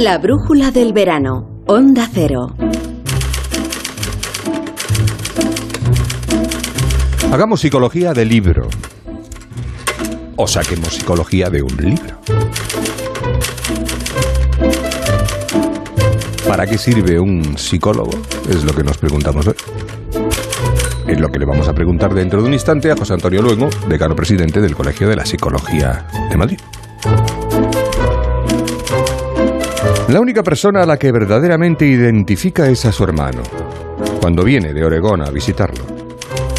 La brújula del verano. Onda Cero. Hagamos psicología de libro. O saquemos psicología de un libro. ¿Para qué sirve un psicólogo? Es lo que nos preguntamos hoy. Es lo que le vamos a preguntar dentro de un instante a José Antonio Luengo, decano presidente del Colegio de la Psicología de Madrid. La única persona a la que verdaderamente identifica es a su hermano, cuando viene de Oregón a visitarlo.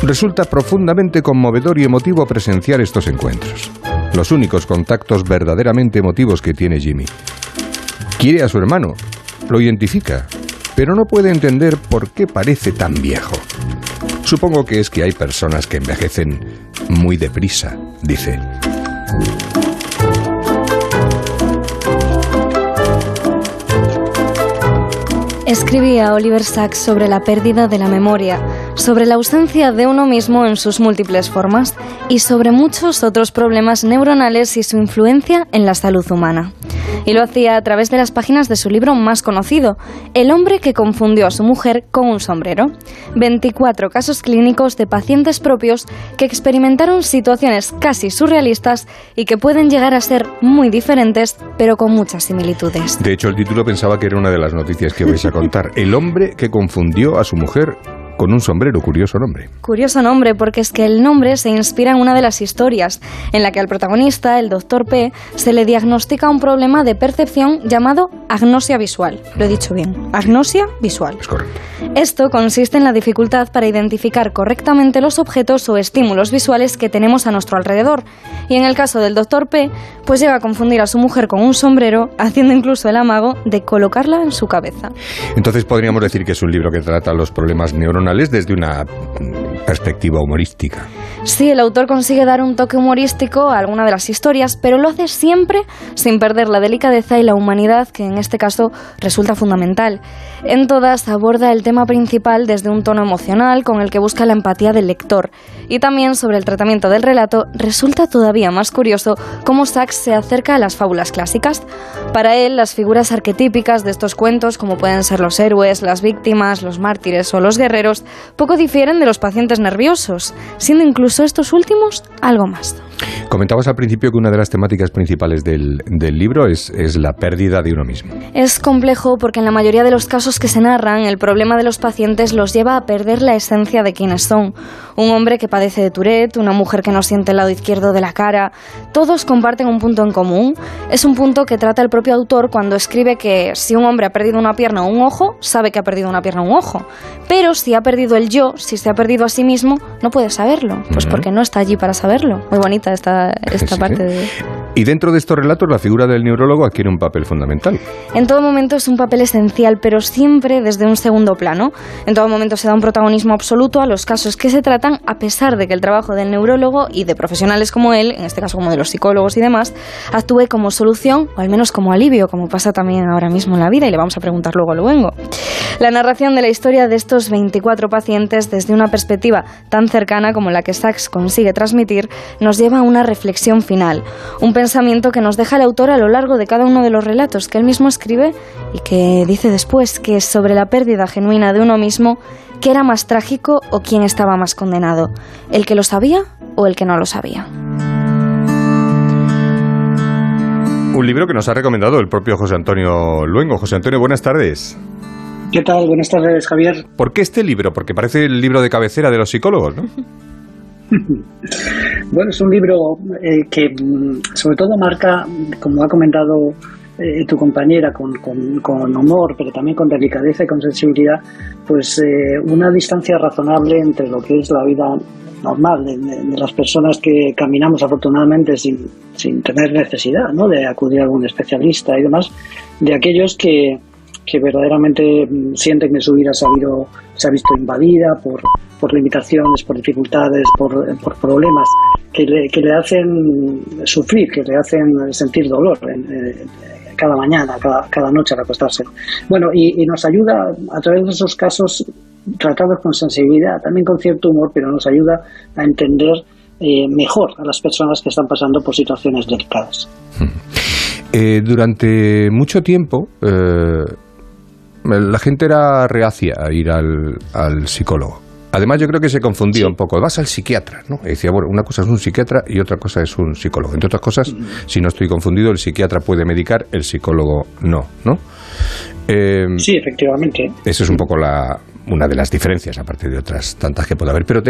Resulta profundamente conmovedor y emotivo presenciar estos encuentros. Los únicos contactos verdaderamente emotivos que tiene Jimmy. Quiere a su hermano, lo identifica, pero no puede entender por qué parece tan viejo. Supongo que es que hay personas que envejecen muy deprisa, dice. Escribía Oliver Sacks sobre la pérdida de la memoria, sobre la ausencia de uno mismo en sus múltiples formas y sobre muchos otros problemas neuronales y su influencia en la salud humana. Y lo hacía a través de las páginas de su libro más conocido, El hombre que confundió a su mujer con un sombrero. 24 casos clínicos de pacientes propios que experimentaron situaciones casi surrealistas y que pueden llegar a ser muy diferentes, pero con muchas similitudes. De hecho, el título pensaba que era una de las noticias que vais a contar. El hombre que confundió a su mujer con un sombrero, curioso nombre. Curioso nombre, porque es que el nombre se inspira en una de las historias, en la que al protagonista, el doctor P, se le diagnostica un problema de percepción llamado agnosia visual. Lo he dicho bien, agnosia visual. Es correcto. Esto consiste en la dificultad para identificar correctamente los objetos o estímulos visuales que tenemos a nuestro alrededor. Y en el caso del doctor P, pues llega a confundir a su mujer con un sombrero, haciendo incluso el amago de colocarla en su cabeza. Entonces podríamos decir que es un libro que trata los problemas neuronales desde una perspectiva humorística. Sí, el autor consigue dar un toque humorístico a alguna de las historias, pero lo hace siempre sin perder la delicadeza y la humanidad, que en este caso resulta fundamental. En todas aborda el tema principal desde un tono emocional con el que busca la empatía del lector. Y también sobre el tratamiento del relato resulta todavía más curioso cómo Sachs se acerca a las fábulas clásicas. Para él, las figuras arquetípicas de estos cuentos, como pueden ser los héroes, las víctimas, los mártires o los guerreros, poco difieren de los pacientes nerviosos, siendo incluso estos últimos algo más. Comentabas al principio que una de las temáticas principales del, del libro es, es, la pérdida de uno mismo. Es complejo porque en la mayoría de los casos que se narran, el problema de los pacientes los lleva a perder la esencia de quienes son. Un hombre que padece de Tourette, una mujer que no siente el lado izquierdo de la cara, todos comparten un punto en común. Es un punto que trata el propio autor cuando escribe que si un hombre ha perdido una pierna o un ojo, sabe que ha perdido una pierna o un ojo. Pero si ha perdido el yo, si se ha perdido a sí mismo, no puede saberlo, pues uh -huh. porque no está allí para saberlo. Muy bonita esta, esta Sí, parte de... Y dentro de estos relatos, la figura del neurólogo adquiere un papel fundamental. En todo momento es un papel esencial, pero siempre desde un segundo plano. En todo momento se da un protagonismo absoluto a los casos que se tratan, a pesar de que el trabajo del neurólogo y de profesionales como él, en este caso como de los psicólogos y demás, actúe como solución o al menos como alivio, como pasa también ahora mismo en la vida y le vamos a preguntar luego a Luengo. La narración de la historia de estos 24 pacientes desde una perspectiva tan cercana como la que Sachs consigue transmitir nos lleva a una reflexión final, pensamiento que nos deja el autor a lo largo de cada uno de los relatos que él mismo escribe y que dice después que es sobre la pérdida genuina de uno mismo qué era más trágico o quién estaba más condenado, el que lo sabía o el que no lo sabía. Un libro que nos ha recomendado el propio José Antonio Luengo. José Antonio, buenas tardes. ¿Qué tal? Buenas tardes, Javier. ¿Por qué este libro? Porque parece el libro de cabecera de los psicólogos, ¿no? bueno, es un libro eh, que mm, sobre todo marca, como ha comentado eh, tu compañera, con, con, humor, pero también con delicadeza y con sensibilidad, pues eh, una distancia razonable entre lo que es la vida normal de, de las personas que caminamos afortunadamente sin, sin tener necesidad ¿no? de acudir a algún especialista y demás, de aquellos que, que verdaderamente mm, sienten que su vida se ha, habido, se ha visto invadida por, por limitaciones, por dificultades, por, por problemas que le, que le, hacen sufrir, que le hacen sentir dolor en, cada mañana, cada, cada, noche al acostarse. Bueno, y, nos ayuda a través de esos casos tratados con sensibilidad, también con cierto humor, pero nos ayuda a entender eh, mejor a las personas que están pasando por situaciones delicadas. Eh, durante mucho tiempo eh, la gente era reacia a ir al, al psicólogo. Además, yo creo que se confundía un poco. Vas al psiquiatra, ¿no? Y decía, bueno, una cosa es un psiquiatra y otra cosa es un psicólogo. Entre otras cosas, si no estoy confundido, el psiquiatra puede medicar, el psicólogo no, ¿no? Eh, sí, efectivamente. Esa es un poco la, una de las diferencias, aparte de otras tantas que puede haber. Pero,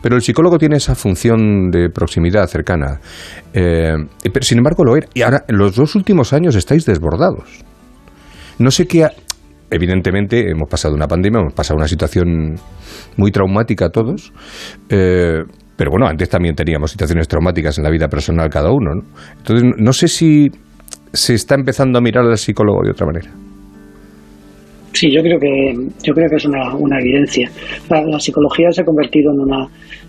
pero el psicólogo tiene esa función de proximidad cercana. Eh, pero, sin embargo, lo era. Y ahora, en los dos últimos años estáis desbordados. No sé qué, evidentemente hemos pasado una pandemia, hemos pasado una situación muy traumática a todos. Eh, pero bueno, antes también teníamos situaciones traumáticas en la vida personal cada uno. ¿no? Entonces, no sé si se está empezando a mirar al psicólogo de otra manera. Sí, yo creo que yo creo que es una, una evidencia. La, psicología se ha convertido en una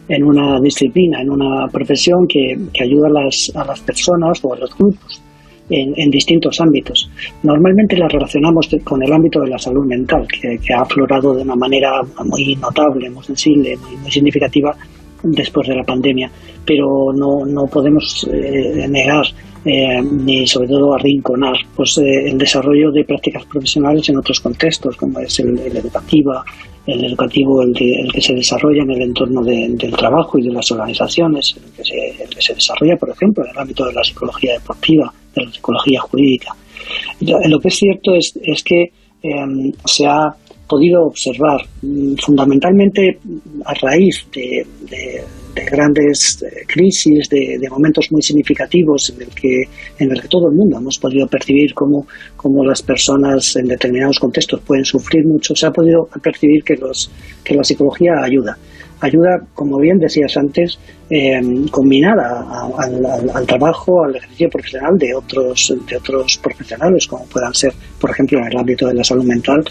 en una disciplina, en una profesión que, que ayuda a las, a las personas o a los grupos en, distintos ámbitos. Normalmente la relacionamos con el ámbito de la salud mental, que, ha aflorado de una manera muy notable, muy sensible, muy, significativa después de la pandemia, pero no, no podemos eh, negar eh, ni sobre todo arrinconar pues, eh, el desarrollo de prácticas profesionales en otros contextos, como es el, el educativo, el educativo el, que se desarrolla en el entorno del trabajo y de las organizaciones, el que, se, el que se desarrolla, por ejemplo, en el ámbito de la psicología deportiva, de la psicología jurídica. Lo que es cierto es, es que em, se ha podido observar mm, fundamentalmente a raíz de, grandes eh, crisis, de, momentos muy significativos en el que en el que todo el mundo hemos podido percibir cómo, las personas en determinados contextos pueden sufrir mucho, se ha podido percibir que los que la psicología ayuda ayuda, como bien decías antes, eh, combinada al, trabajo, al ejercicio profesional de otros, de otros profesionales, como puedan ser, por ejemplo, en el ámbito de la salud mental,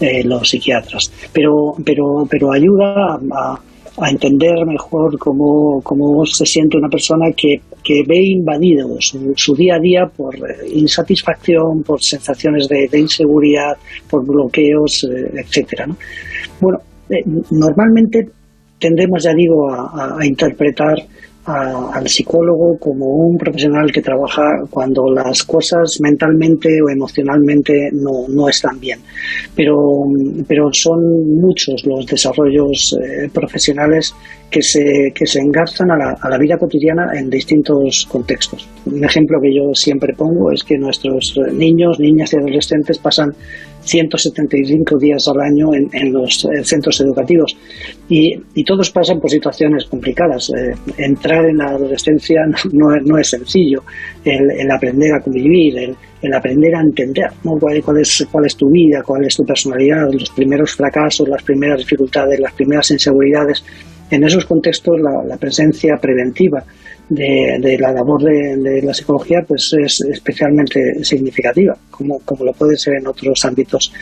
eh, los psiquiatras. Pero, pero, pero ayuda a, entender mejor cómo, cómo, se siente una persona que, que ve invadido su, día a día por eh, insatisfacción, por sensaciones de, inseguridad, por bloqueos, etcétera. Bueno, normalmente tendemos, ya digo, a, interpretar al psicólogo como un profesional que trabaja cuando las cosas mentalmente o emocionalmente no, no están bien. Pero, pero son muchos los desarrollos eh, profesionales que se, que se engarzan a la, a la vida cotidiana en distintos contextos. Un ejemplo que yo siempre pongo es que nuestros niños, niñas y adolescentes pasan 175 días al año en, los eh, centros educativos. Y, todos pasan por situaciones complicadas. Eh, entrar en la adolescencia no, no es sencillo. El, aprender a convivir, el, aprender a entender ¿Cuál, cuál, es, cuál es tu vida, cuál es tu personalidad, los primeros fracasos, las primeras dificultades, las primeras inseguridades. En esos contextos la presencia preventiva de, la labor de, la psicología pues es especialmente significativa, como, como lo puede ser en otros ámbitos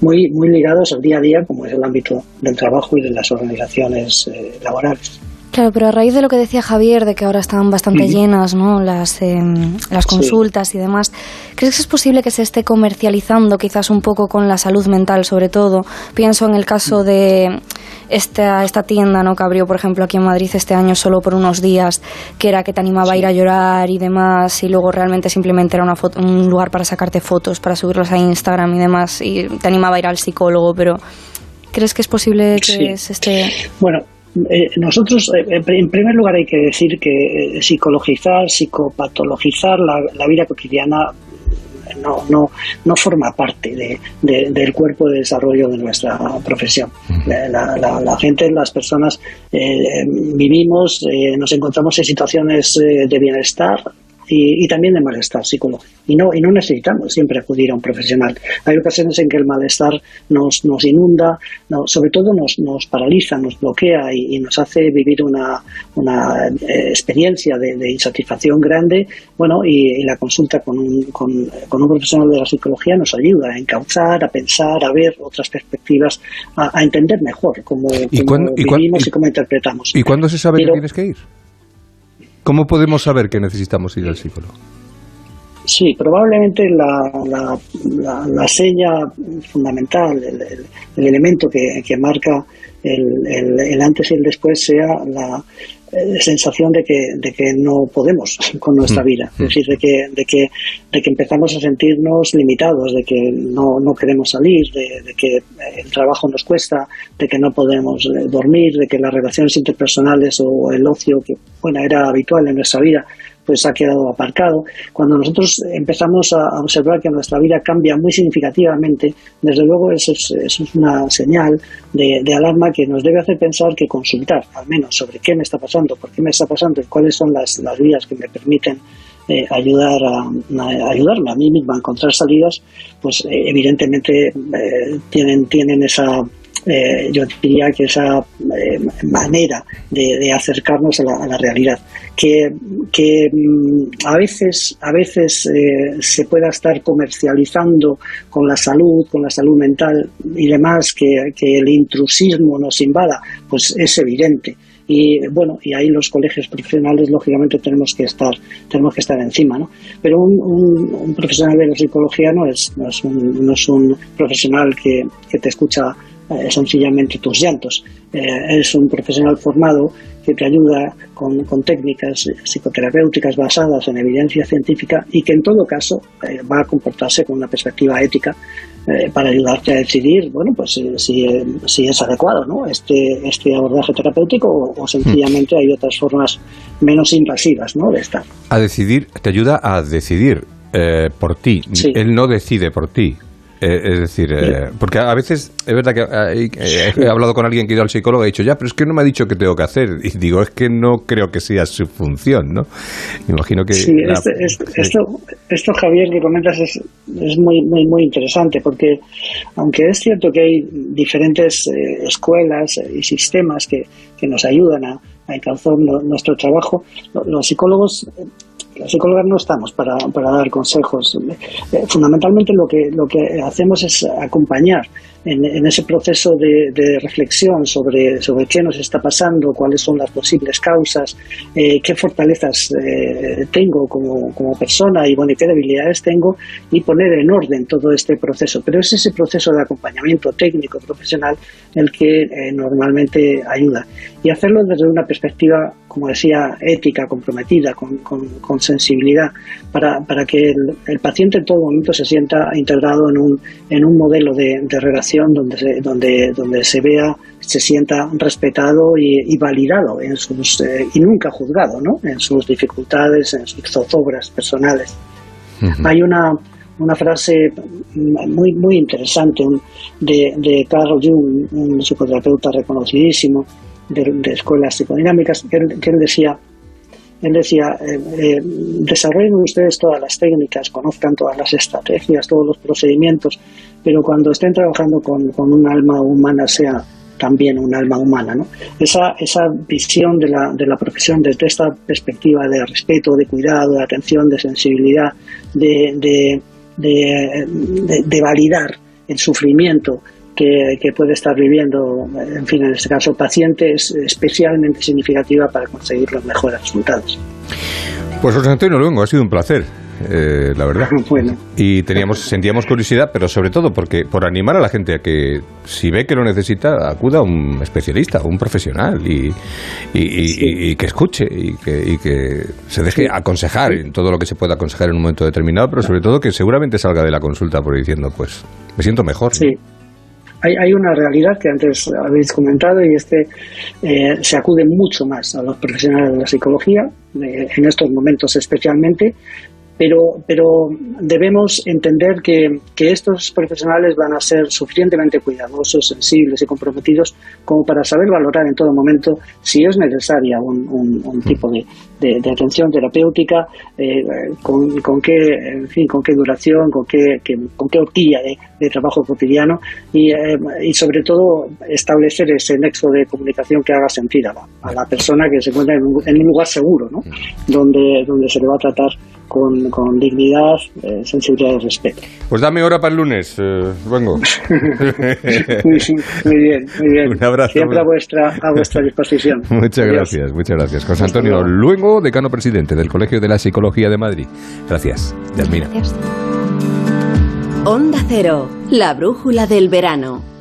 muy, muy ligados al día a día, como es el ámbito del trabajo y de las organizaciones eh, laborales. Claro, pero a raíz de lo que decía Javier, de que ahora están bastante llenas ¿no? las, em, las consultas y demás, ¿crees que es posible que se esté comercializando quizás un poco con la salud mental, sobre todo? Pienso en el caso de esta, esta tienda ¿no? que abrió, por ejemplo, aquí en Madrid este año solo por unos días, que era que te animaba a ir a llorar y demás, y luego realmente simplemente era una un lugar para sacarte fotos, para subirlos a Instagram y demás, y te animaba a ir al psicólogo, pero ¿crees que es posible que se esté...? Bueno, eh, nosotros, eh, en primer lugar, hay que decir que eh, psicologizar, psicopatologizar la, vida cotidiana no, no, no forma parte del cuerpo de desarrollo de nuestra profesión. La, la, gente, las personas vivimos, nos encontramos en situaciones de bienestar y, también de malestar psicológico. Y no, y no necesitamos siempre acudir a un profesional. Hay ocasiones en que el malestar nos, nos inunda, no, sobre todo nos, nos paraliza, nos bloquea y, nos hace vivir una, una eh, experiencia de, insatisfacción grande. Bueno, y, la consulta con un, con, un profesional de la psicología nos ayuda a encauzar, a pensar, a ver otras perspectivas, a, entender mejor cómo, vivimos y, cómo interpretamos. ¿Y cuándo se sabe que tienes que ir? ¿Cómo podemos saber que necesitamos ir al psicólogo? Sí, probablemente la, la, seña fundamental, el, elemento que, marca el, el, antes y el después sea la, sensación de que, de que no podemos con nuestra mm, vida, es mm. decir, de que, de, que, de que empezamos a sentirnos limitados, de que no, no queremos salir, de, que el trabajo nos cuesta, de que no podemos eh, dormir, de que las relaciones interpersonales o el ocio, que bueno, era habitual en nuestra vida, pues ha quedado aparcado. Cuando nosotros empezamos a observar que nuestra vida cambia muy significativamente, desde luego eso es, una señal de, alarma que nos debe hacer pensar que consultar, al menos, sobre qué me está pasando, por qué me está pasando y cuáles son las, vías que me permiten eh, ayudar a, ayudarme a mí misma a encontrar salidas, pues eh, evidentemente eh, tienen, tienen esa eh, yo diría que esa eh, manera de, acercarnos a la, realidad, que, mm, a veces, a veces eh, se pueda estar comercializando con la salud, con la salud mental y demás, que, el intrusismo nos invada, pues es evidente. Y bueno y ahí los colegios profesionales lógicamente tenemos que estar tenemos que estar encima no pero un, profesional de la psicología no es no es un, no es un profesional que, que te escucha eh, sencillamente tus llantos. Eh, es un profesional formado que te ayuda con, técnicas psicoterapéuticas basadas en evidencia científica y que en todo caso eh, va a comportarse con una perspectiva ética para ayudarte a decidir, bueno, pues si, si es adecuado, ¿no? Este, este abordaje terapéutico o, sencillamente hay otras formas menos invasivas, ¿no? De estar. A decidir, te ayuda a decidir por ti. Él no decide por ti. Eh, es decir, eh, porque a veces es verdad que eh, he hablado con alguien que ha ido al psicólogo y ha dicho, ya, pero es que no me ha dicho qué tengo que hacer. Y digo, es que no creo que sea su función, ¿no? Me imagino que... Sí, este, esto, esto, Javier, que comentas es, es muy, muy, muy interesante porque aunque es cierto que hay diferentes escuelas y sistemas que, que nos ayudan a, a encauzar nuestro trabajo, los psicólogos los psicólogos no estamos para, para dar consejos. Eh, fundamentalmente lo que, lo que hacemos es acompañar en, ese proceso de, reflexión sobre, sobre qué nos está pasando, cuáles son las posibles causas, eh, qué fortalezas eh, tengo como, como, persona y, bueno, qué debilidades tengo y poner en orden todo este proceso. Pero es ese proceso de acompañamiento técnico, profesional, el que eh, normalmente ayuda. Y hacerlo desde una perspectiva, como decía, ética, comprometida, con, con, sensibilidad, para, para que el, paciente en todo momento se sienta integrado en un, en un modelo de, de relación donde se, donde, donde se vea, se sienta respetado y, validado en sus, eh, y nunca juzgado ¿no? en sus dificultades, en sus zozobras personales. Hay una, una frase muy, muy interesante de, de Carl Jung, un psicoterapeuta reconocidísimo de, escuelas psicodinámicas, que, que él decía, él decía, eh, eh, desarrollen ustedes todas las técnicas, conozcan todas las estrategias, todos los procedimientos, pero cuando estén trabajando con, un alma humana sea también un alma humana. ¿no? Esa, esa visión de la, de la profesión desde esta perspectiva de respeto, de cuidado, de atención, de sensibilidad, de, de, de validar el sufrimiento que, puede estar viviendo, en fin, en este caso, paciente, es especialmente significativa para conseguir los mejores resultados. Pues José Antonio Luengo, ha sido un placer. Eh, la verdad. Y teníamos, sentíamos curiosidad, pero sobre todo porque por animar a la gente a que si ve que lo necesita, acuda a un especialista, un profesional y, y, que escuche y que, que se deje aconsejar en todo lo que se pueda aconsejar en un momento determinado, pero sobre todo que seguramente salga de la consulta por diciendo, pues me siento mejor. Sí hay, una realidad que antes habéis comentado y es que eh, se acude mucho más a los profesionales de la psicología, eh, en estos momentos especialmente, pero, pero debemos entender que, que, estos profesionales van a ser suficientemente cuidadosos, sensibles y comprometidos como para saber valorar en todo momento si es necesaria un, un, tipo de, de, atención terapéutica, eh, con, con, qué, en fin, con qué duración, con qué, con qué horquilla de, trabajo cotidiano y, eh, y, sobre todo establecer ese nexo de comunicación que haga sentir a la, persona que se encuentra en un, en un lugar seguro, ¿no? donde, donde se le va a tratar con, con dignidad, eh, sensibilidad y respeto. Pues dame hora para el lunes, eh, vengo. muy, bien, muy bien. Un abrazo. Siempre a vuestra, a vuestra disposición. muchas gracias, muchas gracias. José Antonio Luengo, decano presidente del Colegio de la Psicología de Madrid. Gracias, Yasmina. Onda Cero, la brújula del verano.